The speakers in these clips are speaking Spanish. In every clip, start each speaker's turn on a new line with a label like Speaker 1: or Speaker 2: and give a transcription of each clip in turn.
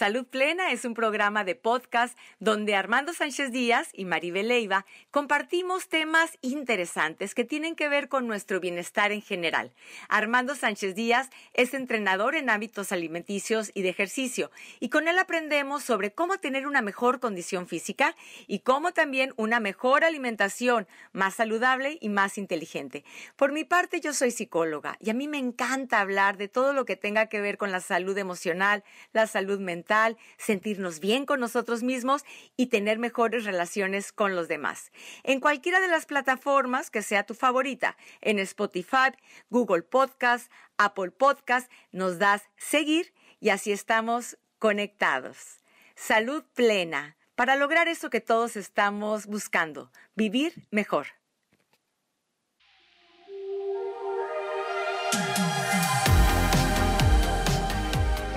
Speaker 1: Salud Plena es un programa de podcast donde Armando Sánchez Díaz y Maribel Leiva compartimos temas interesantes que tienen que ver con nuestro bienestar en general. Armando Sánchez Díaz es entrenador en hábitos alimenticios y de ejercicio y con él aprendemos sobre cómo tener una mejor condición física y cómo también una mejor alimentación más saludable y más inteligente. Por mi parte yo soy psicóloga y a mí me encanta hablar de todo lo que tenga que ver con la salud emocional, la salud mental, sentirnos bien con nosotros mismos y tener mejores relaciones con los demás. En cualquiera de las plataformas que sea tu favorita, en Spotify, Google Podcast, Apple Podcast, nos das seguir y así estamos conectados. Salud plena para lograr eso que todos estamos buscando, vivir mejor.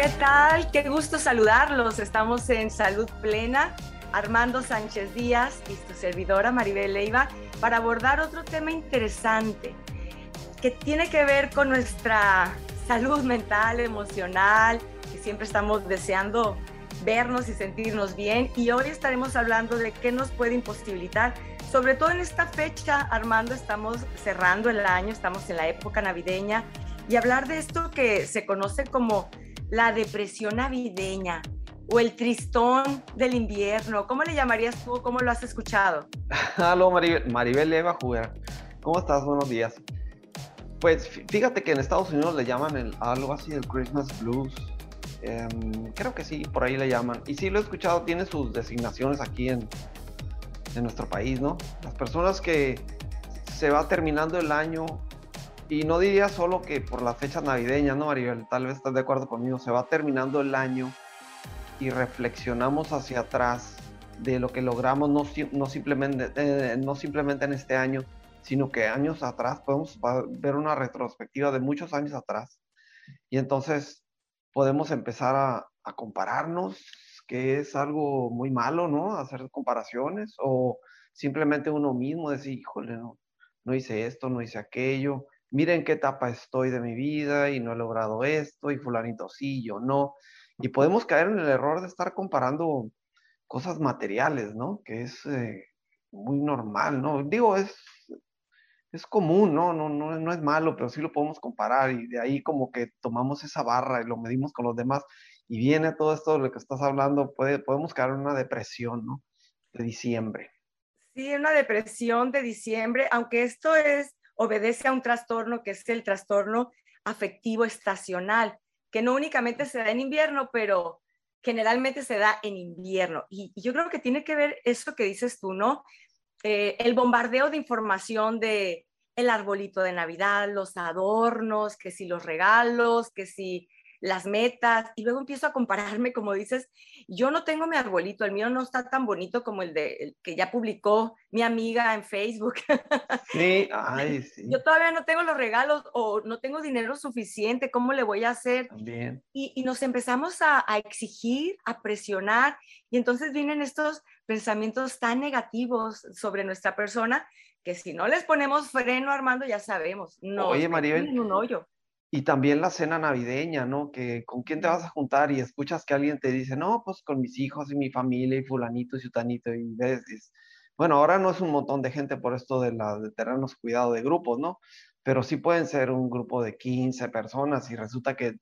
Speaker 1: ¿Qué tal? Qué gusto saludarlos. Estamos en Salud Plena. Armando Sánchez Díaz y su servidora Maribel Leiva para abordar otro tema interesante que tiene que ver con nuestra salud mental, emocional, que siempre estamos deseando vernos y sentirnos bien. Y hoy estaremos hablando de qué nos puede imposibilitar, sobre todo en esta fecha, Armando, estamos cerrando el año, estamos en la época navideña, y hablar de esto que se conoce como la depresión navideña o el tristón del invierno. ¿Cómo le llamarías tú? ¿Cómo lo has escuchado?
Speaker 2: Hola Maribel, Maribel Eva Juguera. ¿Cómo estás? Buenos días. Pues fíjate que en Estados Unidos le llaman el, algo así el Christmas Blues. Em, creo que sí, por ahí le llaman. Y sí lo he escuchado, tiene sus designaciones aquí en, en nuestro país, ¿no? Las personas que se va terminando el año y no diría solo que por las fechas navideñas, ¿no, Maribel? Tal vez estás de acuerdo conmigo. Se va terminando el año y reflexionamos hacia atrás de lo que logramos, no, no, simplemente, eh, no simplemente en este año, sino que años atrás podemos ver una retrospectiva de muchos años atrás. Y entonces podemos empezar a, a compararnos, que es algo muy malo, ¿no? Hacer comparaciones o simplemente uno mismo decir, híjole, no, no hice esto, no hice aquello miren qué etapa estoy de mi vida y no he logrado esto y fulanito sí, yo no. Y podemos caer en el error de estar comparando cosas materiales, ¿no? Que es eh, muy normal, ¿no? Digo, es, es común, ¿no? No, ¿no? no es malo, pero sí lo podemos comparar y de ahí como que tomamos esa barra y lo medimos con los demás y viene todo esto de lo que estás hablando, puede, podemos caer en una depresión, ¿no? De diciembre.
Speaker 1: Sí, una depresión de diciembre, aunque esto es obedece a un trastorno que es el trastorno afectivo estacional, que no únicamente se da en invierno, pero generalmente se da en invierno. Y, yo creo que tiene que ver eso que dices tú, ¿no? Eh, el bombardeo de información de el arbolito de Navidad, los adornos, que si los regalos, que si las metas y luego empiezo a compararme, como dices, yo no tengo mi arbolito, el mío no está tan bonito como el de que ya publicó mi amiga en Facebook.
Speaker 2: Sí, ay, sí.
Speaker 1: Yo todavía no tengo los regalos o no tengo dinero suficiente, ¿cómo le voy a hacer?
Speaker 2: Bien.
Speaker 1: Y, y, nos empezamos a, a exigir, a presionar y entonces vienen estos pensamientos tan negativos sobre nuestra persona que si no les ponemos freno, Armando, ya sabemos, no.
Speaker 2: Oye, Maribel,
Speaker 1: en un hoyo.
Speaker 2: Y también la cena navideña, ¿no? Que con quién te vas a juntar y escuchas que alguien te dice, no, pues con mis hijos y mi familia y fulanito y sutanito y ves, bueno, ahora no es un montón de gente por esto de, la, de tenernos cuidado de grupos, ¿no? Pero sí pueden ser un grupo de 15 personas y resulta que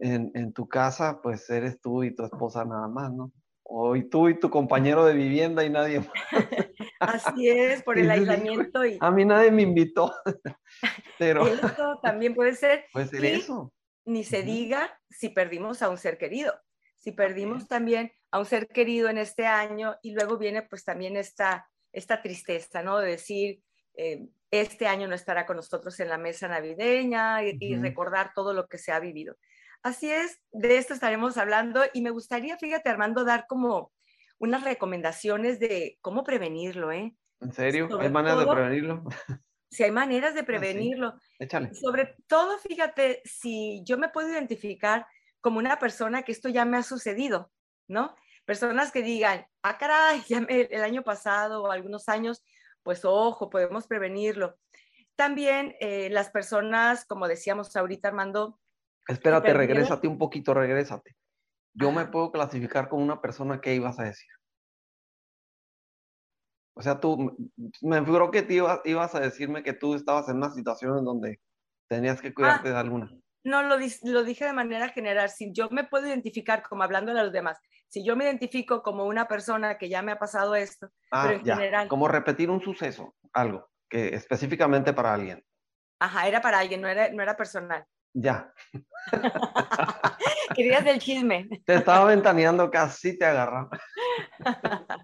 Speaker 2: en, en tu casa, pues eres tú y tu esposa nada más, ¿no? O y tú y tu compañero de vivienda y nadie más.
Speaker 1: Así es, por el aislamiento. Y...
Speaker 2: A mí nadie me invitó. Pero...
Speaker 1: Eso también puede ser.
Speaker 2: Puede ser eso.
Speaker 1: Ni se diga si perdimos a un ser querido. Si perdimos también a un ser querido en este año y luego viene pues también esta, esta tristeza, ¿no? De decir, eh, este año no estará con nosotros en la mesa navideña y, recordar todo lo que se ha vivido. Así es, de esto estaremos hablando y me gustaría, fíjate Armando, dar como unas recomendaciones de cómo prevenirlo, ¿eh?
Speaker 2: ¿En serio? ¿Hay maneras de prevenirlo?
Speaker 1: Si hay maneras de ah, prevenirlo.
Speaker 2: Échale.
Speaker 1: Sobre todo, fíjate, si yo me puedo identificar como una persona que esto ya me ha sucedido, ¿no? Personas que digan, ah, caray, ya el año pasado o algunos años, pues ojo, podemos prevenirlo. También eh, las personas, como decíamos ahorita, Armando.
Speaker 2: Espérate, regrésate un poquito, regrésate. yo me puedo clasificar como una persona que ibas a decir. O sea, tú, me figuró que te ibas, ibas a decirme que tú estabas en una situación en donde tenías que cuidarte
Speaker 1: Ah.
Speaker 2: de alguna.
Speaker 1: No, lo, dije de manera general. Si yo me puedo identificar como hablando de los demás, si yo me identifico como una persona que ya me ha pasado esto,
Speaker 2: Ah,
Speaker 1: pero en
Speaker 2: ya.
Speaker 1: general.
Speaker 2: Como repetir un suceso, algo, que específicamente para alguien.
Speaker 1: ajá, era para alguien, no era, no era personal.
Speaker 2: Ya.
Speaker 1: Querías del chisme.
Speaker 2: Te estaba ventaneando, casi te agarra.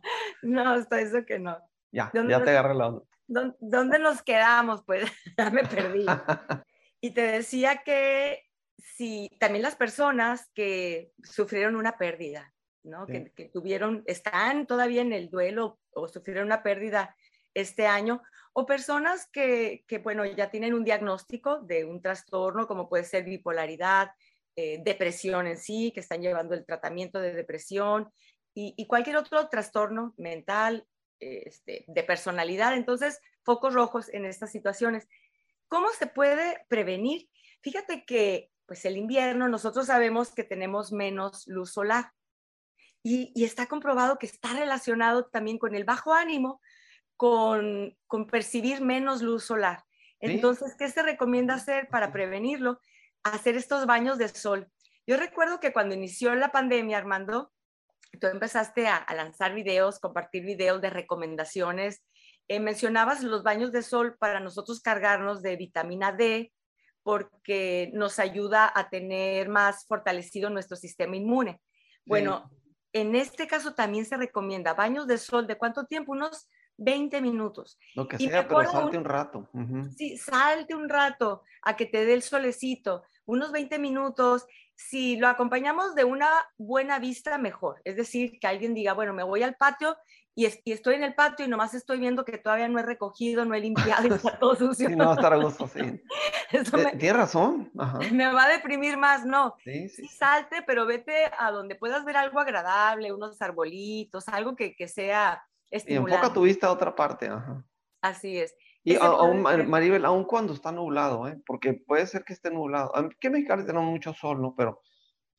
Speaker 1: no, hasta eso que no.
Speaker 2: Ya,
Speaker 1: ¿Dónde
Speaker 2: ya
Speaker 1: nos-
Speaker 2: te agarré la onda.
Speaker 1: ¿Dó- ¿Dónde nos quedamos? Pues ya me perdí. Y te decía que si también las personas que sufrieron una pérdida, ¿no?
Speaker 2: Sí.
Speaker 1: Que, que tuvieron, están todavía en el duelo o sufrieron una pérdida este año, o personas que, que, bueno, ya tienen un diagnóstico de un trastorno como puede ser bipolaridad, eh, depresión en sí, que están llevando el tratamiento de depresión y, cualquier otro trastorno mental, este, de personalidad. Entonces, focos rojos en estas situaciones. ¿Cómo se puede prevenir? Fíjate que, pues el invierno, nosotros sabemos que tenemos menos luz solar y está comprobado que está relacionado también con el bajo ánimo, con, con percibir menos luz solar. Entonces, ¿qué se recomienda hacer para prevenirlo? Hacer estos baños de sol. Yo recuerdo que cuando inició la pandemia, Armando, tú empezaste a, a lanzar videos, compartir videos de recomendaciones. Eh, mencionabas los baños de sol para nosotros cargarnos de vitamina D porque nos ayuda a tener más fortalecido nuestro sistema inmune. Bueno, en este caso también se recomienda baños de sol de cuánto tiempo? Unos 20 minutos.
Speaker 2: Lo que
Speaker 1: y
Speaker 2: sea, pero salte
Speaker 1: aún-
Speaker 2: un rato. Ujú.
Speaker 1: Sí, salte un rato a que te dé el solecito, unos 20 minutos. Si lo acompañamos de una buena vista, mejor. Es decir, que alguien diga, bueno, me voy al patio y, es- y estoy en el patio y nomás estoy viendo que todavía no he recogido, no he limpiado y está todo sucio.
Speaker 2: Sí, no va a estar a gusto, sí. Tienes razón. Ajá.
Speaker 1: me va a deprimir más, no.
Speaker 2: Sí, sí.
Speaker 1: Sí, salte, pero vete a donde puedas ver algo agradable, unos arbolitos, algo que, que sea estimulante.
Speaker 2: enfoca tu vista a otra parte. Ajá.
Speaker 1: Así es.
Speaker 2: Y aún. Maribel, aun cuando está nublado, ¿eh? porque puede ser que esté nublado. Aquí en Mexicali tenemos mucho sol, ¿no? Pero,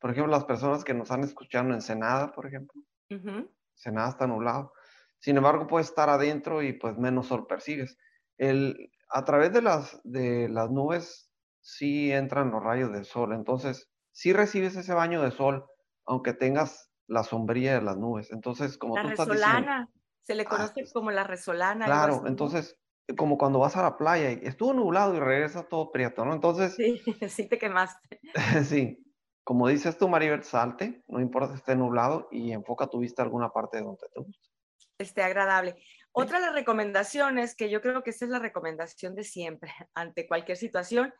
Speaker 2: por ejemplo, las personas que nos han escuchado en Ensenada, por ejemplo,
Speaker 1: Ujú.
Speaker 2: Ensenada está nublado. Sin embargo, puede estar adentro y pues menos sol percibes. El, a través de las, de las nubes sí entran los rayos del sol. Entonces, sí recibes ese baño de sol, aunque tengas la sombría de las nubes. Entonces, como
Speaker 1: La
Speaker 2: tú estás diciendo,
Speaker 1: resolana, se le
Speaker 2: Ah,
Speaker 1: conoce
Speaker 2: pues,
Speaker 1: como la resolana.
Speaker 2: Claro, entonces, como cuando vas a la playa y estuvo nublado y regresas todo prieto, ¿no? Entonces,
Speaker 1: Sí, sí te quemaste.
Speaker 2: sí, como dices tú, Maribel, salte, no importa si esté nublado y enfoca tu vista a alguna parte de donde te guste.
Speaker 1: esté agradable. Otra de las recomendaciones, que yo creo que esa es la recomendación de siempre ante cualquier situación,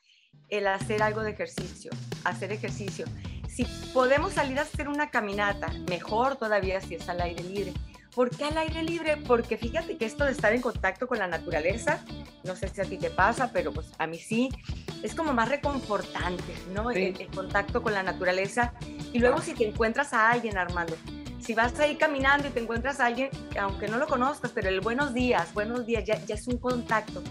Speaker 1: el hacer algo de ejercicio, hacer ejercicio. Si podemos salir a hacer una caminata, mejor todavía si es al aire libre. ¿Por qué al aire libre? Porque fíjate que esto de estar en contacto con la naturaleza, no sé si a ti te pasa, pero pues a mí sí, es como más reconfortante, ¿no?
Speaker 2: Sí.
Speaker 1: El, el contacto con la naturaleza. Y luego si te encuentras a alguien, Armando, si vas ahí caminando y te encuentras a alguien, que aunque no lo conozcas, pero el buenos días, buenos días, ya, ya es un contacto.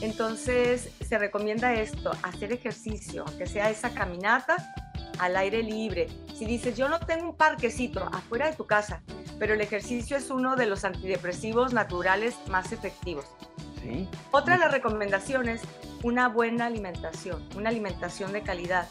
Speaker 1: Entonces se recomienda esto, hacer ejercicio, aunque sea esa caminata al aire libre. Si dices, yo no tengo un parquecito afuera de tu casa, pero el ejercicio es uno de los antidepresivos naturales más efectivos.
Speaker 2: Sí,
Speaker 1: Otra de las recomendaciones, una buena alimentación, una alimentación de calidad.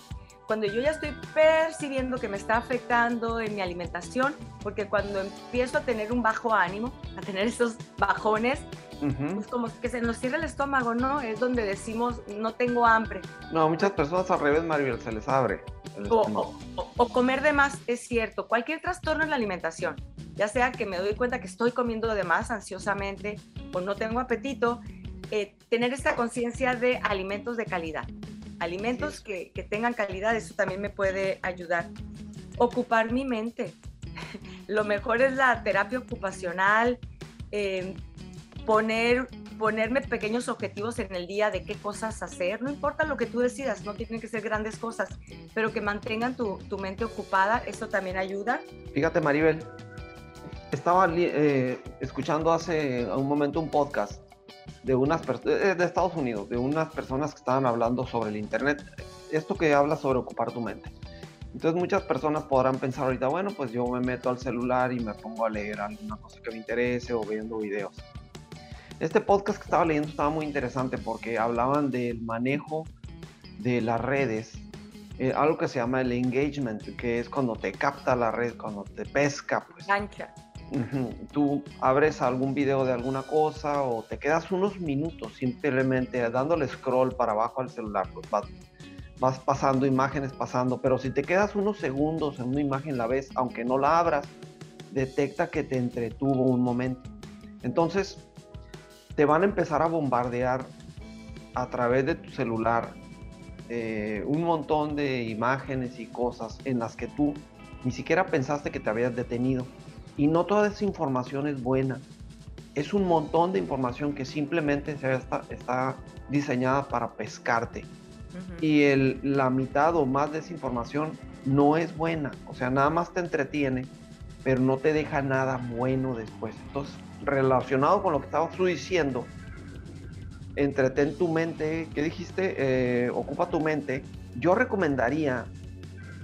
Speaker 1: Cuando yo ya estoy percibiendo que me está afectando en mi alimentación, porque cuando empiezo a tener un bajo ánimo, a tener esos bajones,
Speaker 2: ujú.
Speaker 1: pues como que se nos cierra el estómago, ¿no? Es donde decimos, no tengo hambre.
Speaker 2: No, muchas personas al revés, Maribel, se les abre.
Speaker 1: O, comer de más, es cierto. Cualquier trastorno en la alimentación, ya sea que me doy cuenta que estoy comiendo de más ansiosamente o no tengo apetito, eh, tener esta conciencia de alimentos de calidad. Alimentos que, que tengan calidad, eso también me puede ayudar. Ocupar mi mente. Lo mejor es la terapia ocupacional, eh, poner, ponerme pequeños objetivos en el día de qué cosas hacer. No importa lo que tú decidas, no tienen que ser grandes cosas, pero que mantengan tu, tu mente ocupada, eso también ayuda.
Speaker 2: Fíjate, Maribel, estaba eh, escuchando hace un momento un podcast de unas personas de Estados Unidos, de unas personas que estaban hablando sobre el internet, esto que habla sobre ocupar tu mente. Entonces muchas personas podrán pensar ahorita, bueno, pues yo me meto al celular y me pongo a leer alguna cosa que me interese o viendo videos. Este podcast que estaba leyendo estaba muy interesante porque hablaban del manejo de las redes, eh, algo que se llama el engagement, que es cuando te capta la red, cuando te pesca. Pues.
Speaker 1: Ancha.
Speaker 2: Tú abres algún video de alguna cosa o te quedas unos minutos simplemente dándole scroll para abajo al celular, pues vas, vas pasando imágenes, pasando, pero si te quedas unos segundos en una imagen la ves, aunque no la abras, detecta que te entretuvo un momento. Entonces, te van a empezar a bombardear a través de tu celular eh, un montón de imágenes y cosas en las que tú ni siquiera pensaste que te habías detenido. Y no toda esa información es buena. Es un montón de información que simplemente está, está diseñada para pescarte. Y el, la mitad o más de esa información no es buena. O sea, nada más te entretiene, pero no te deja nada bueno después. Entonces, relacionado con lo que estabas tú diciendo, entretén tu mente, ¿qué dijiste? Eh, ocupa tu mente. Yo recomendaría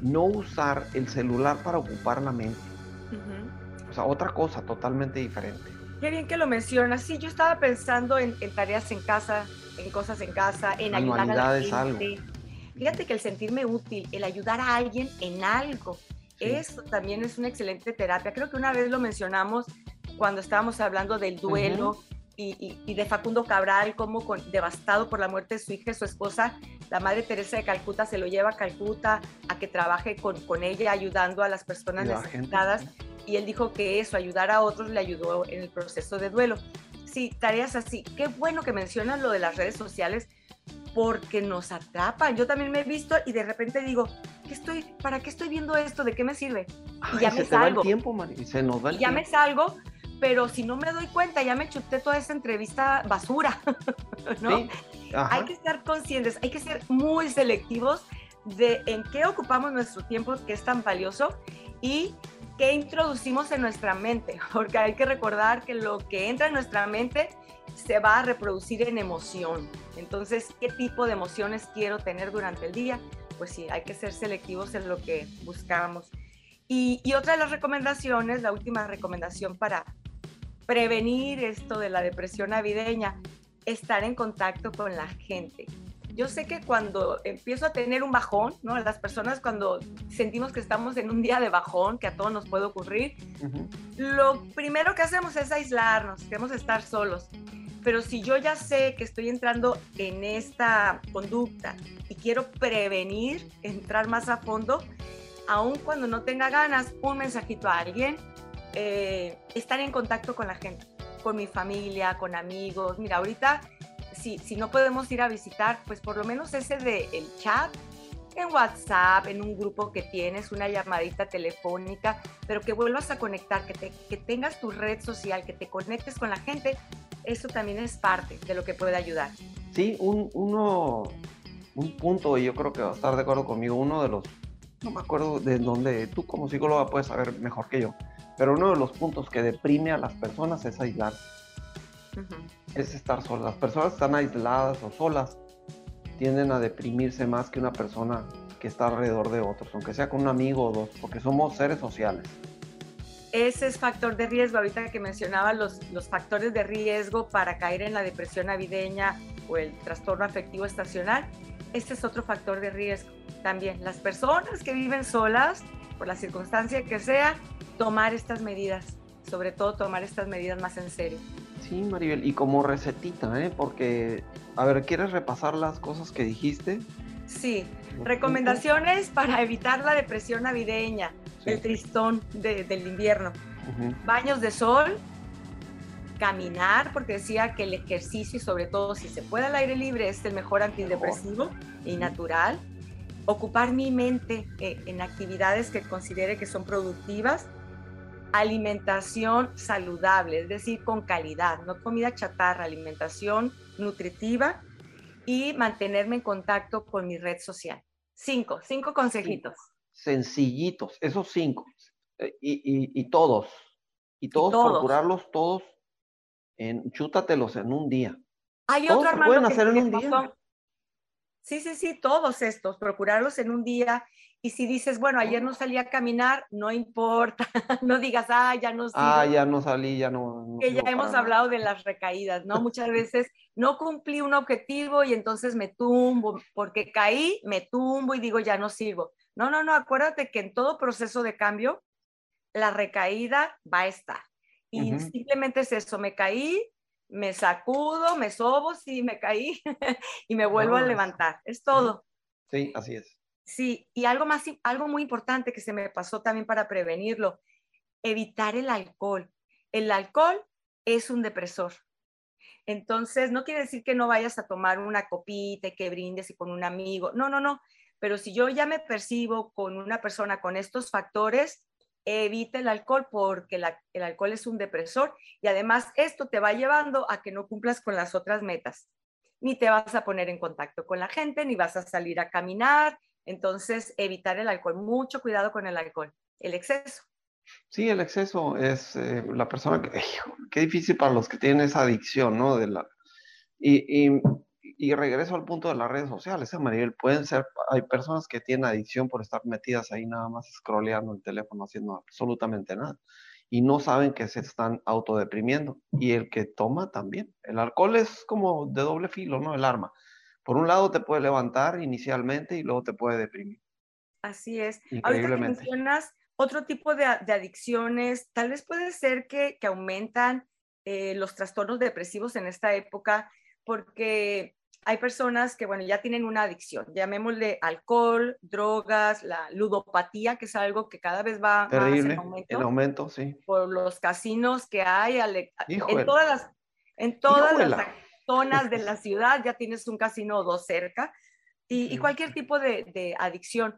Speaker 2: no usar el celular para ocupar la mente. O sea, otra cosa totalmente diferente.
Speaker 1: Qué bien que lo mencionas. Sí, yo estaba pensando en, tareas en casa, en cosas en casa, en ayudar a la gente. Fíjate que el sentirme útil, el ayudar a alguien en algo, eso también es una excelente terapia. Creo que una vez lo mencionamos cuando estábamos hablando del duelo y, de Facundo Cabral, como devastado por la muerte de su hija y su esposa, la Madre Teresa de Calcuta se lo lleva a Calcuta a que trabaje con, con ella ayudando a las personas necesitadas. Y él dijo que eso, ayudar a otros, le ayudó en el proceso de duelo. Sí, tareas así. Qué bueno que mencionan lo de las redes sociales porque nos atrapan. Yo también me he visto y de repente digo, ¿qué estoy, ¿para qué estoy viendo esto? ¿De qué me sirve?
Speaker 2: Y ya me salgo. tiempo, y se nos va
Speaker 1: y ya me salgo pero si no me doy cuenta, ya me chuté toda esa entrevista basura, ¿no? Hay que estar conscientes, hay que ser muy selectivos de en qué ocupamos nuestro tiempo, que es tan valioso, y qué introducimos en nuestra mente, porque hay que recordar que lo que entra en nuestra mente se va a reproducir en emoción. Entonces, ¿qué tipo de emociones quiero tener durante el día? Pues sí, hay que ser selectivos en lo que buscamos. Y, y, otra de las recomendaciones, la última recomendación para prevenir esto de la depresión navideña, estar en contacto con la gente. Yo sé que cuando empiezo a tener un bajón, ¿no? Las personas cuando sentimos que estamos en un día de bajón, que a todos nos puede ocurrir, lo primero que hacemos es aislarnos, queremos estar solos. Pero si yo ya sé que estoy entrando en esta conducta y quiero prevenir, entrar más a fondo, aun cuando no tenga ganas, un mensajito a alguien, eh, estar en contacto con la gente, con mi familia, con amigos. Mira, ahorita, si, si no podemos ir a visitar, pues por lo menos ese de el chat en WhatsApp, en un grupo que tienes, una llamadita telefónica, pero que vuelvas a conectar, que, te, que tengas tu red social, que te conectes con la gente, eso también es parte de lo que puede ayudar.
Speaker 2: Sí, un, uno, un punto, y yo creo que va a estar de acuerdo conmigo, uno de los, no me acuerdo de dónde, tú como psicóloga puedes saber mejor que yo, pero uno de los puntos que deprime a las personas es aislarse. Es estar solas. Las personas que están aisladas o solas tienden a deprimirse más que una persona que está alrededor de otros, aunque sea con un amigo o dos, porque somos seres sociales.
Speaker 1: Ese es factor de riesgo. Ahorita que mencionaba los, los factores de riesgo para caer en la depresión navideña o el trastorno afectivo estacional, este es otro factor de riesgo. También las personas que viven solas, por la circunstancia que sea, tomar estas medidas, sobre todo tomar estas medidas más en serio.
Speaker 2: Sí, Maribel, y como recetita, ¿eh? porque, a ver, ¿quieres repasar las cosas que dijiste?
Speaker 1: Sí, recomendaciones para evitar la depresión navideña, el tristón del invierno. Baños de sol, caminar, porque decía que el ejercicio y sobre todo si se puede al aire libre es el mejor antidepresivo y natural. Ocupar mi mente eh, en actividades que considere que son productivas alimentación saludable, es decir, con calidad, no comida chatarra, alimentación nutritiva y mantenerme en contacto con mi red social. Cinco, cinco consejitos.
Speaker 2: Sencillitos, esos cinco. Eh, y, todos, y todos, procurarlos todos, en, chútatelos en un día.
Speaker 1: Hay otro hermano
Speaker 2: pueden hacer en un día.
Speaker 1: Sí, sí, sí, todos estos, procurarlos en un día. Y si dices, bueno, ayer no salí a caminar, no importa, no digas, ah, ya no
Speaker 2: salí. Ah, ya no salí, ya no.
Speaker 1: que ya hemos hablado de las recaídas, ¿no? Muchas veces no cumplí un objetivo y entonces me tumbo, porque caí, me tumbo y digo, ya no sirvo. No, no, no, acuérdate que en todo proceso de cambio, la recaída va a estar. Y simplemente es eso, me caí, me sacudo, me sobo, sí, me caí y me vuelvo a levantar. Es todo.
Speaker 2: Sí, así es.
Speaker 1: Sí, y algo más, algo muy importante que se me pasó también para prevenirlo, evitar el alcohol. El alcohol es un depresor. Entonces, no quiere decir que no vayas a tomar una copita y que brindes y con un amigo. No, no, no. Pero si yo ya me percibo con una persona con estos factores, evita el alcohol porque el alcohol es un depresor y además esto te va llevando a que no cumplas con las otras metas. Ni te vas a poner en contacto con la gente, ni vas a salir a caminar. Entonces, evitar el alcohol. Mucho cuidado con el alcohol, el exceso.
Speaker 2: Sí, el exceso es eh, la persona que, qué difícil para los que tienen esa adicción, ¿no? De la, y, y regreso al punto de las redes sociales, ¿eh, Maribel? Pueden ser, hay personas que tienen adicción por estar metidas ahí nada más scrolleando el teléfono, haciendo absolutamente nada. Y no saben que se están autodeprimiendo. Y el que toma también. El alcohol es como de doble filo, ¿no? El arma. Por un lado te puede levantar inicialmente y luego te puede deprimir.
Speaker 1: Así es. Ahorita que mencionas otro tipo de, adicciones, tal vez puede ser que, que aumentan eh, los trastornos depresivos en esta época porque hay personas que, bueno, ya tienen una adicción, llamémosle alcohol, drogas, la ludopatía, que es algo que cada vez va
Speaker 2: Terrible, en aumento. En aumento, sí.
Speaker 1: Por los casinos que hay en todas las, en todas las zonas de la ciudad, ya tienes un casino o dos cerca, y, cualquier tipo de, de, adicción.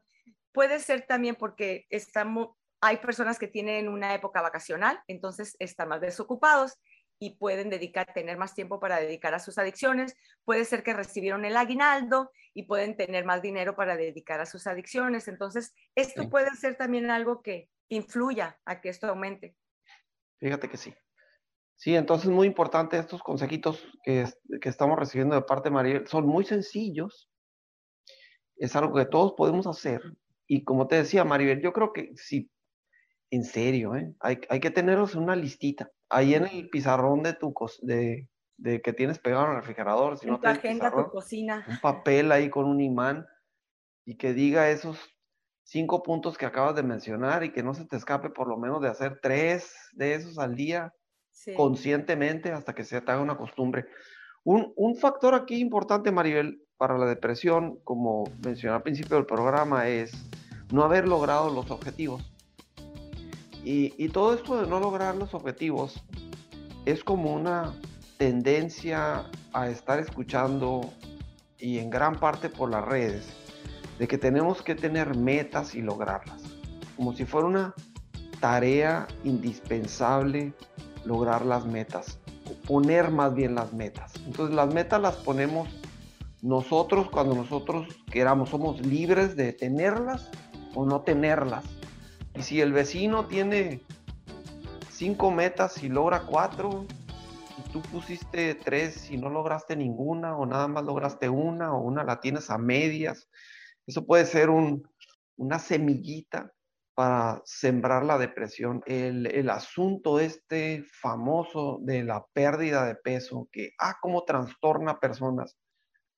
Speaker 1: Puede ser también porque estamos, hay personas que tienen una época vacacional, entonces están más desocupados y pueden dedicar, tener más tiempo para dedicar a sus adicciones. Puede ser que recibieron el aguinaldo y pueden tener más dinero para dedicar a sus adicciones. Entonces, esto puede ser también algo que influya a que esto aumente.
Speaker 2: Fíjate que sí. Sí, entonces muy importante estos consejitos que, que estamos recibiendo de parte de María. Son muy sencillos. Es algo que todos podemos hacer. Y como te decía, Maribel, yo creo que si en serio, ¿eh? hay, hay, que tenerlos en una listita. Ahí en el pizarrón de tu de, de que tienes pegado en el refrigerador.
Speaker 1: Si no tu agenda, tu cocina.
Speaker 2: Un papel ahí con un imán y que diga esos cinco puntos que acabas de mencionar y que no se te escape por lo menos de hacer tres de esos al día conscientemente hasta que se te haga una costumbre. Un, un, factor aquí importante, Maribel, para la depresión, como mencioné al principio del programa, es no haber logrado los objetivos. Y, todo esto de no lograr los objetivos es como una tendencia a estar escuchando y en gran parte por las redes de que tenemos que tener metas y lograrlas, como si fuera una tarea indispensable lograr las metas, poner más bien las metas. Entonces las metas las ponemos nosotros cuando nosotros queramos, somos libres de tenerlas o no tenerlas. Y si el vecino tiene cinco metas y logra cuatro, y tú pusiste tres y no lograste ninguna, o nada más lograste una, o una la tienes a medias, eso puede ser una semillita para sembrar la depresión. El, el, asunto este famoso de la pérdida de peso, que, ah, cómo trastorna a personas,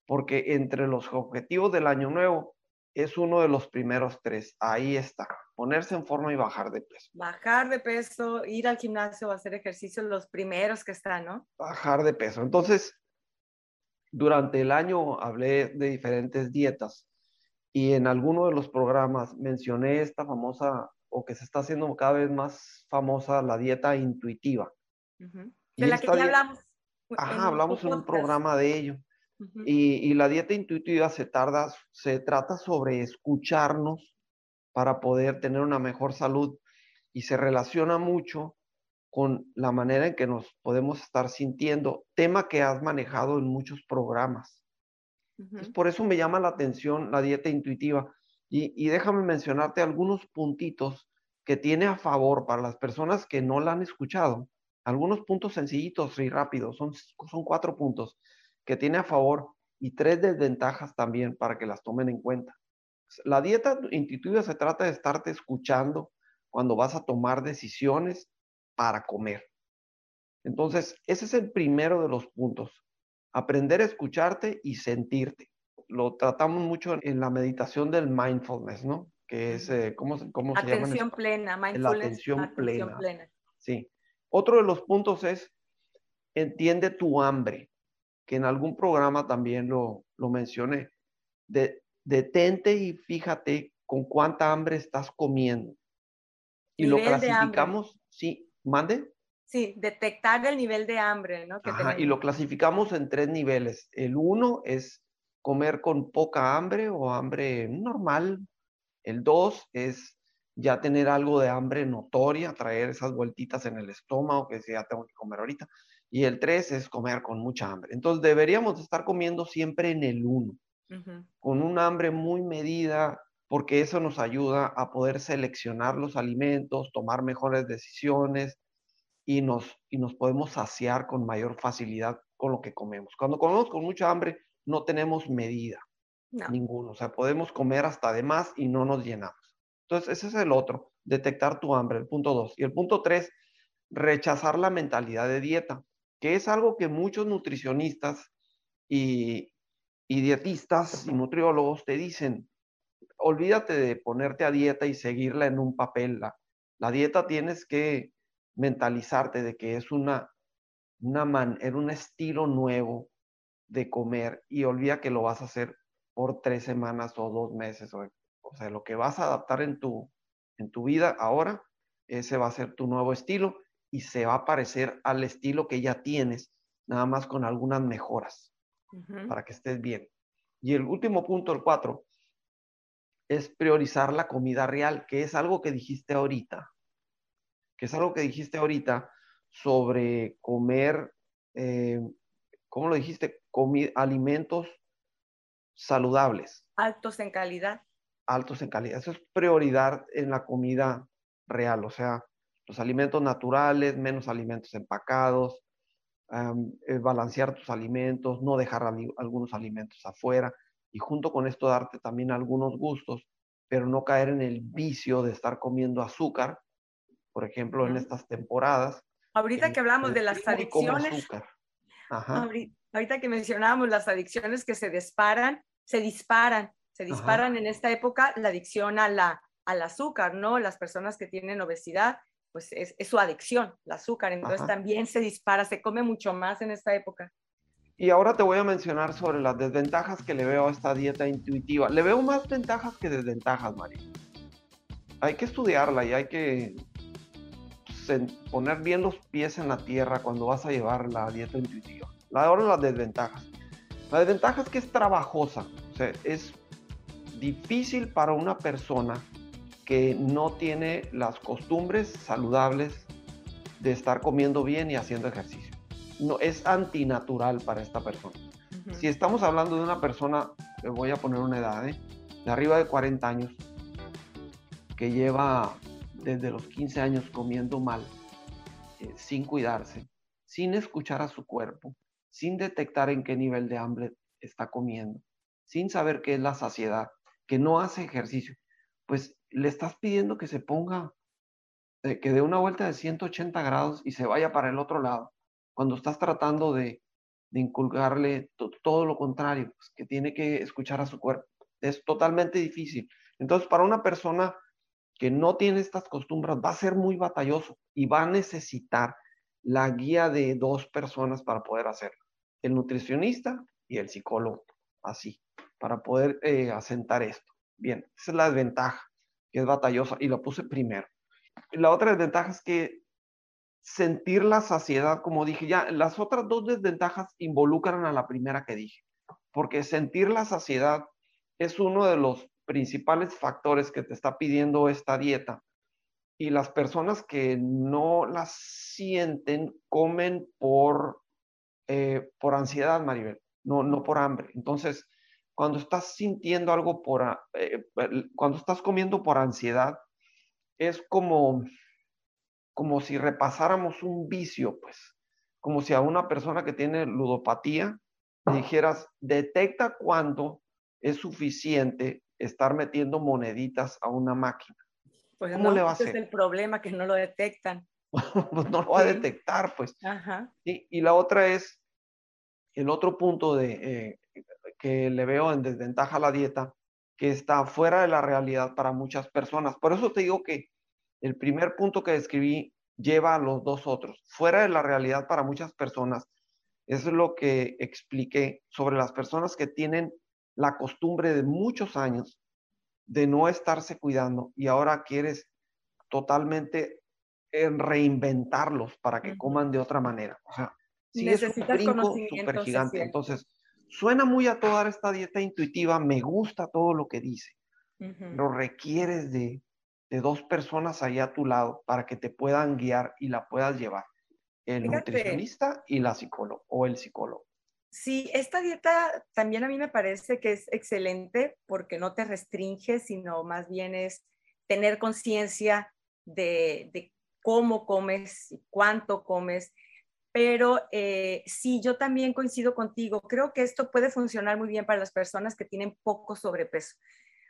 Speaker 2: porque entre los objetivos del año nuevo es uno de los primeros tres. Ahí está, ponerse en forma y bajar de peso.
Speaker 1: Bajar de peso, ir al gimnasio, hacer ejercicio, los primeros que están, ¿no?
Speaker 2: Bajar de peso. Entonces, durante el año hablé de diferentes dietas y en alguno de los programas mencioné esta famosa o que se está haciendo cada vez más famosa, la dieta intuitiva.
Speaker 1: De la que ya hablamos.
Speaker 2: Ajá, hablamos en un programa de ello y, la dieta intuitiva se, tarda, se trata sobre escucharnos para poder tener una mejor salud y se relaciona mucho con la manera en que nos podemos estar sintiendo, tema que has manejado en muchos programas. por eso me llama la atención la dieta intuitiva. Y, y, déjame mencionarte algunos puntitos que tiene a favor para las personas que no la han escuchado. Algunos puntos sencillitos y rápidos, son, son cuatro puntos que tiene a favor y tres desventajas también para que las tomen en cuenta. La dieta intuitiva se trata de estarte escuchando cuando vas a tomar decisiones para comer. Entonces, ese es el primero de los puntos. Aprender a escucharte y sentirte. Lo tratamos mucho en la meditación del mindfulness, ¿no? Que es, eh, ¿cómo, cómo
Speaker 1: se llama? Atención plena, mindfulness.
Speaker 2: La atención, plena. plena. Sí. Otro de los puntos es, entiende tu hambre, que en algún programa también lo, lo mencioné. De, detente y fíjate con cuánta hambre estás comiendo. Y lo clasificamos, sí, mande.
Speaker 1: Sí, detectar el nivel de hambre, ¿no?
Speaker 2: y lo clasificamos en tres niveles. El uno es comer con poca hambre o hambre normal. El dos es ya tener algo de hambre notoria, traer esas vueltitas en el estómago que ya tengo que comer ahorita. Y el tres es comer con mucha hambre. Entonces deberíamos estar comiendo siempre en el uno, con un hambre muy medida, porque eso nos ayuda a poder seleccionar los alimentos, tomar mejores decisiones, y nos, y nos podemos saciar con mayor facilidad con lo que comemos. Cuando comemos con mucha hambre, no tenemos medida, ninguno. O sea, podemos comer hasta de más y no nos llenamos. Entonces, ese es el otro, detectar tu hambre, el punto dos. Y el punto tres, rechazar la mentalidad de dieta, que es algo que muchos nutricionistas y, y dietistas y nutriólogos te dicen, olvídate de ponerte a dieta y seguirla en un papel. La, dieta tienes que mentalizarte de que es una, una man, era un estilo nuevo de comer y olvida que lo vas a hacer por tres semanas o dos meses. O, o sea, lo que vas a adaptar en tu, en tu vida ahora, ese va a ser tu nuevo estilo y se va a parecer al estilo que ya tienes, nada más con algunas mejoras para que estés bien. Y el último punto, el cuatro, es priorizar la comida real, que es algo que dijiste ahorita que es algo que dijiste ahorita sobre comer, eh, ¿cómo lo dijiste? alimentos saludables.
Speaker 1: Altos en calidad.
Speaker 2: Altos en calidad. Eso es prioridad en la comida real, o sea, los alimentos naturales, menos alimentos empacados, balancear tus alimentos, no dejar algunos alimentos afuera y junto con esto darte también algunos gustos, pero no caer en el vicio de estar comiendo azúcar por ejemplo, en estas temporadas.
Speaker 1: Ahorita que hablamos de las adicciones, ahorita que mencionábamos las adicciones que se disparan, se disparan, se disparan en esta época la adicción a la, al azúcar, ¿no? Las personas que tienen obesidad, pues es, su adicción, el azúcar, entonces también se dispara, se come mucho más en esta época.
Speaker 2: Y ahora te voy a mencionar sobre las desventajas que le veo a esta dieta intuitiva. Le veo más ventajas que desventajas, María. Hay que estudiarla y hay que poner bien los pies en la tierra cuando vas a llevar la dieta intuitiva. Ahora las desventajas. La desventaja es que es trabajosa, o sea, es difícil para una persona que no tiene las costumbres saludables de estar comiendo bien y haciendo ejercicio. No, es antinatural para esta persona. Si estamos hablando de una persona, le voy a poner una edad, ¿eh? de arriba de 40 años, que lleva desde los 15 años comiendo mal, eh, sin cuidarse, sin escuchar a su cuerpo, sin detectar en qué nivel de hambre está comiendo, sin saber qué es la saciedad, que no hace ejercicio, pues le estás pidiendo que se ponga, eh, que dé una vuelta de 180 grados y se vaya para el otro lado, cuando estás tratando de, de inculcarle todo lo contrario, pues, que tiene que escuchar a su cuerpo. Es totalmente difícil. Entonces, para una persona que no tiene estas costumbres va a ser muy batalloso y va a necesitar la guía de dos personas para poder hacerlo. El nutricionista y el psicólogo, así, para poder eh, asentar esto. Bien, esa es la desventaja, que es batallosa y la puse primero. La otra desventaja es que sentir la saciedad, como dije ya, las otras dos desventajas involucran a la primera que dije, porque sentir la saciedad es uno de los principales factores que te está pidiendo esta dieta. Y las personas que no las sienten comen por, eh, por ansiedad, Maribel, no, no por hambre. Entonces, cuando estás sintiendo algo por, eh, cuando estás comiendo por ansiedad, es como, como si repasáramos un vicio, pues, como si a una persona que tiene ludopatía dijeras, detecta cuándo es suficiente estar metiendo moneditas a una máquina.
Speaker 1: Pues ¿Cómo le va a hacer? es el problema, que no lo detectan.
Speaker 2: pues no lo va a detectar, pues. Ajá. Y, la otra es, el otro punto de, eh, que le veo en desventaja a la dieta, que está fuera de la realidad para muchas personas. Por eso te digo que el primer punto que describí lleva a los dos otros. Fuera de la realidad para muchas personas, eso es lo que expliqué sobre las personas que tienen la costumbre de muchos años de no estarse cuidando y ahora quieres totalmente reinventarlos para que coman de otra manera. O sea, sí es un brinco súper gigante. Entonces, suena muy a toda esta dieta intuitiva, me gusta todo lo que dice, pero requieres de, de, dos personas ahí a tu lado para que te puedan guiar y la puedas llevar, el nutricionista y la psicóloga o el psicólogo.
Speaker 1: Sí, esta dieta también a mí me parece que es excelente porque no te restringe, sino más bien es tener conciencia de, cómo comes y cuánto comes. Pero eh, sí, yo también coincido contigo. Creo que esto puede funcionar muy bien para las personas que tienen poco sobrepeso.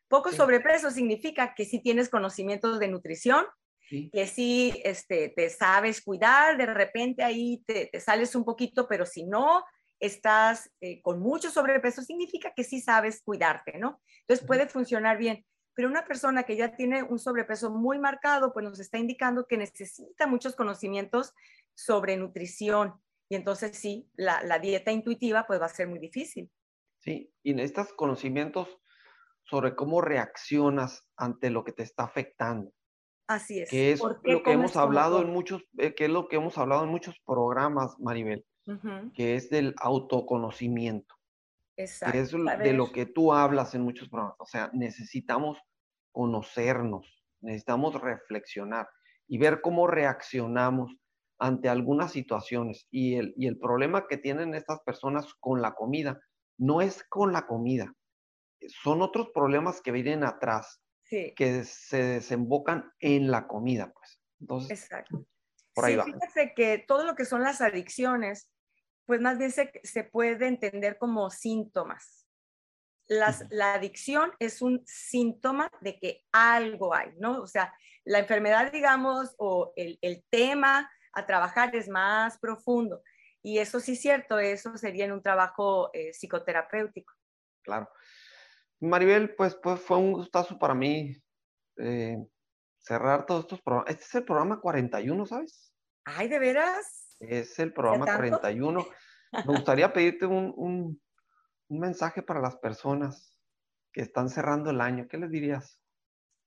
Speaker 1: Poco sobrepeso significa que sí tienes conocimientos de nutrición, que sí este, te sabes cuidar, de repente ahí te, te sales un poquito, pero si no, estás eh, con mucho sobrepeso, significa que sí sabes cuidarte, ¿no? Entonces puede funcionar bien. Pero una persona que ya tiene un sobrepeso muy marcado, pues nos está indicando que necesita muchos conocimientos sobre nutrición. Y entonces sí, la, la dieta intuitiva pues va a ser muy difícil.
Speaker 2: Sí, y necesitas conocimientos sobre cómo reaccionas ante lo que te está afectando.
Speaker 1: Así es.
Speaker 2: Que es lo que hemos hablado en muchos, eh, que es lo que hemos hablado en muchos programas, Maribel que es del autoconocimiento. Exacto. Es de lo que tú hablas en muchos programas. O sea, necesitamos conocernos, necesitamos reflexionar y ver cómo reaccionamos ante algunas situaciones. Y el, y el problema que tienen estas personas con la comida no es con la comida, son otros problemas que vienen atrás, que se desembocan en la comida, pues. Entonces,
Speaker 1: Exacto. Por ahí sí, Fíjate que todo lo que son las adicciones pues más bien se, se puede entender como síntomas. la adicción es un síntoma de que algo hay, ¿no? O sea, la enfermedad, digamos, o el, el tema a trabajar es más profundo. Y eso sí es cierto, eso sería en un trabajo eh, psicoterapéutico.
Speaker 2: Claro. Maribel, pues, pues fue un gustazo para mí eh, cerrar todos estos programas. Este es el programa 41, ¿sabes?
Speaker 1: Ay, ¿de veras?
Speaker 2: Es el programa 41. Me gustaría pedirte un, mensaje para las personas que están cerrando el año. ¿Qué les dirías?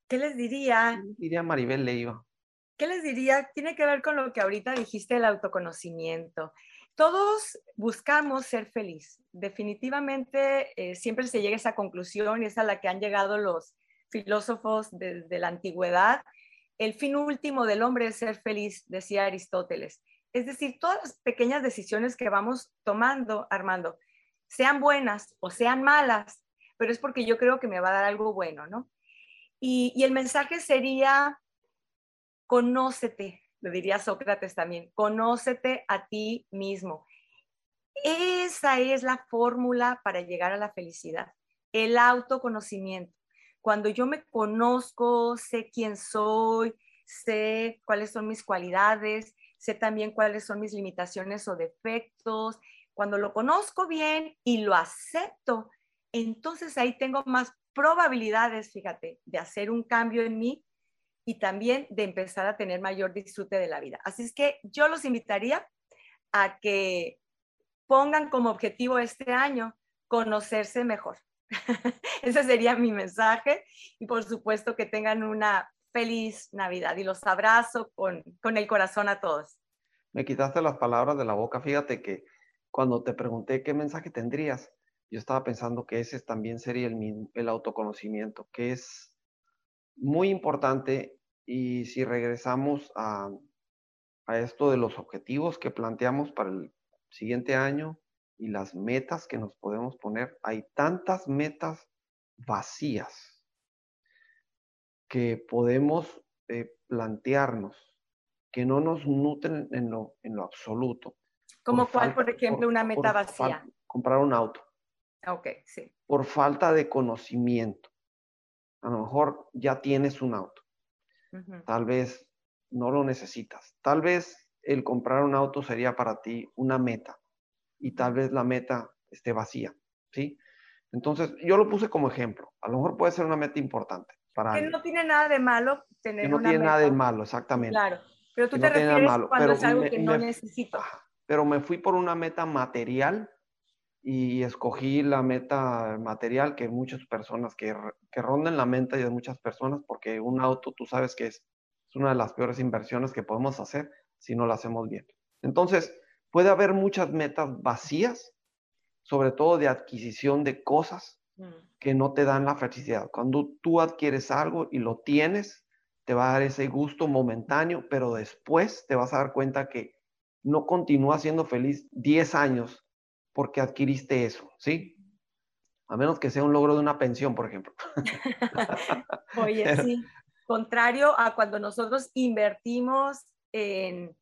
Speaker 1: ¿Qué les diría?
Speaker 2: ¿Qué les diría Maribel Leiva?
Speaker 1: ¿Qué les diría? Tiene que ver con lo que ahorita dijiste, el autoconocimiento. Todos buscamos ser feliz. Definitivamente eh, siempre se llega a esa conclusión y es a la que han llegado los filósofos desde la antigüedad. El fin último del hombre es ser feliz, decía Aristóteles. Es decir, todas las pequeñas decisiones que vamos tomando, Armando, sean buenas o sean malas, pero es porque yo creo que me va a dar algo bueno, ¿no? Y, el mensaje sería, conócete, lo diría Sócrates también, conócete a ti mismo. Esa es la fórmula para llegar a la felicidad, el autoconocimiento. Cuando yo me conozco, sé quién soy, sé cuáles son mis cualidades, sé también cuáles son mis limitaciones o defectos. Cuando lo conozco bien y lo acepto, entonces ahí tengo más probabilidades, fíjate, de hacer un cambio en mí y también de empezar a tener mayor disfrute de la vida. Así es que yo los invitaría a que pongan como objetivo este año conocerse mejor. Ese sería mi mensaje y por supuesto que tengan una feliz Navidad y los abrazo con, con el corazón a todos.
Speaker 2: Me quitaste las palabras de la boca. Fíjate que cuando te pregunté qué mensaje tendrías, yo estaba pensando que ese también sería el, el autoconocimiento, que es muy importante y si regresamos a, a esto de los objetivos que planteamos para el siguiente año y las metas que nos podemos poner, hay tantas metas vacías que podemos eh, plantearnos que no nos nutren en lo, en lo absoluto.
Speaker 1: ¿Como cuál, por ejemplo, una meta vacía?
Speaker 2: comprar un auto.
Speaker 1: Ok, sí.
Speaker 2: Por falta de conocimiento. A lo mejor ya tienes un auto. Tal vez no lo necesitas. Tal vez el comprar un auto sería para ti una meta y tal vez la meta esté vacía, ¿sí? Entonces, yo lo puse como ejemplo. A lo mejor puede ser una meta importante para
Speaker 1: Que no tiene nada de malo tener
Speaker 2: que no tiene nada de malo, exactamente.
Speaker 1: Claro, pero tú te refieres cuando es algo que no necesito.
Speaker 2: Pero me fui por una meta material y escogí la meta material que muchas personas, que, que ronden la mente de muchas personas, porque un auto tú sabes que es, es una de las peores inversiones que podemos hacer si no lo hacemos bien. Entonces, puede haber muchas metas vacías, sobre todo de adquisición de cosas. Que no te dan la felicidad. Cuando tú adquieres algo y lo tienes, te va a dar ese gusto momentáneo, pero después te vas a dar cuenta que no continúa siendo feliz 10 años porque adquiriste eso, ¿sí? A menos que sea un logro de una pensión, por ejemplo.
Speaker 1: Oye, sí. Contrario a cuando nosotros invertimos en,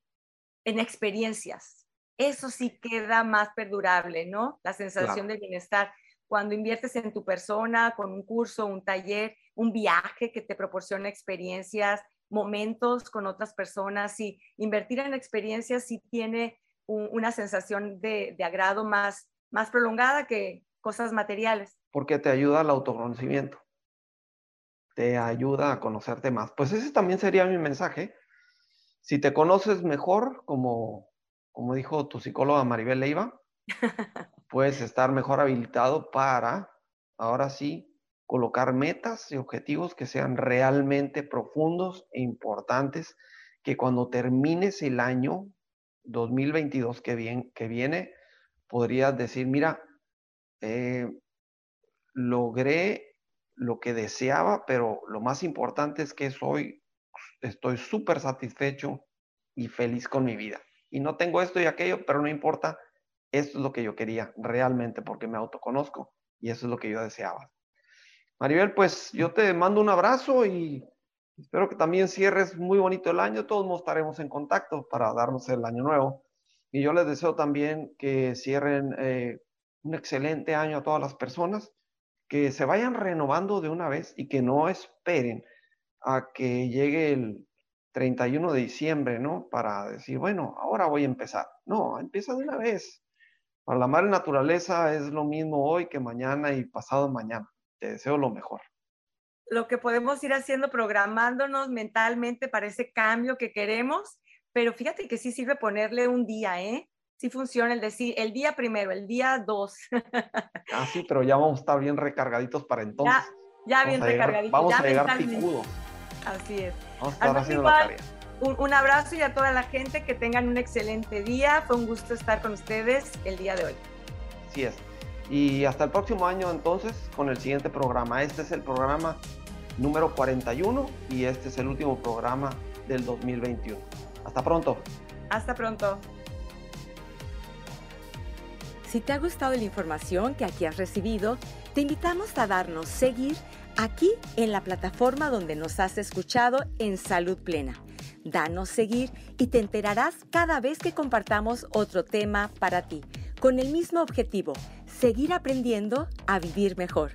Speaker 1: en, experiencias. Eso sí queda más perdurable, ¿no? La sensación de bienestar. Cuando inviertes en tu persona, con un curso, un taller, un viaje que te proporciona experiencias, momentos con otras personas, y invertir en experiencias sí tiene una sensación de, agrado más, más prolongada que cosas materiales.
Speaker 2: Porque te ayuda al autoconocimiento, te ayuda a conocerte más. Pues ese también sería mi mensaje. Si te conoces mejor, como, como dijo tu psicóloga Maribel Leiva, puedes estar mejor habilitado para, ahora sí, colocar metas y objetivos que sean realmente profundos e importantes, que cuando termines el año 2022 que, que viene, podrías decir, mira, eh, logré lo que deseaba, pero lo más importante es que soy, estoy súper satisfecho y feliz con mi vida. Y no tengo esto y aquello, pero no importa, esto es lo que yo quería realmente porque me autoconozco y eso es lo que yo deseaba. Maribel, pues yo te mando un abrazo y Espero que también cierres muy bonito el año. Todos estaremos en contacto para darnos el año nuevo. Y yo les deseo también que cierren eh, un excelente año a todas las personas, que se vayan renovando de una vez y que no esperen a que llegue el 31 de diciembre, ¿no? Para decir, bueno, ahora voy a empezar. No, empieza de una vez. Para la madre naturaleza es lo mismo hoy que mañana y pasado mañana. Te deseo lo mejor
Speaker 1: lo que podemos ir haciendo, programándonos mentalmente para ese cambio que queremos, pero fíjate que sí sirve ponerle un día, ¿eh? Sí funciona el decir, el día primero, el día dos.
Speaker 2: ah, sí, pero ya vamos a estar bien recargaditos para entonces.
Speaker 1: Ya, bien recargaditos.
Speaker 2: Vamos a llegar picudo.
Speaker 1: Así es.
Speaker 2: Vamos a estar haciendo la tarea.
Speaker 1: Un, un, abrazo y a toda la gente que tengan un excelente día. Fue un gusto estar con ustedes el día de hoy.
Speaker 2: Así es. Y hasta el próximo año entonces con el siguiente programa. Este es el programa número 41 y este es el último programa del 2021. Hasta pronto.
Speaker 1: Hasta pronto.
Speaker 3: Si te ha gustado la información que aquí has recibido, te invitamos a darnos seguir aquí en la plataforma donde nos has escuchado en Salud Plena. Danos seguir y te enterarás cada vez que compartamos otro tema para ti, con el mismo objetivo, seguir aprendiendo a vivir mejor.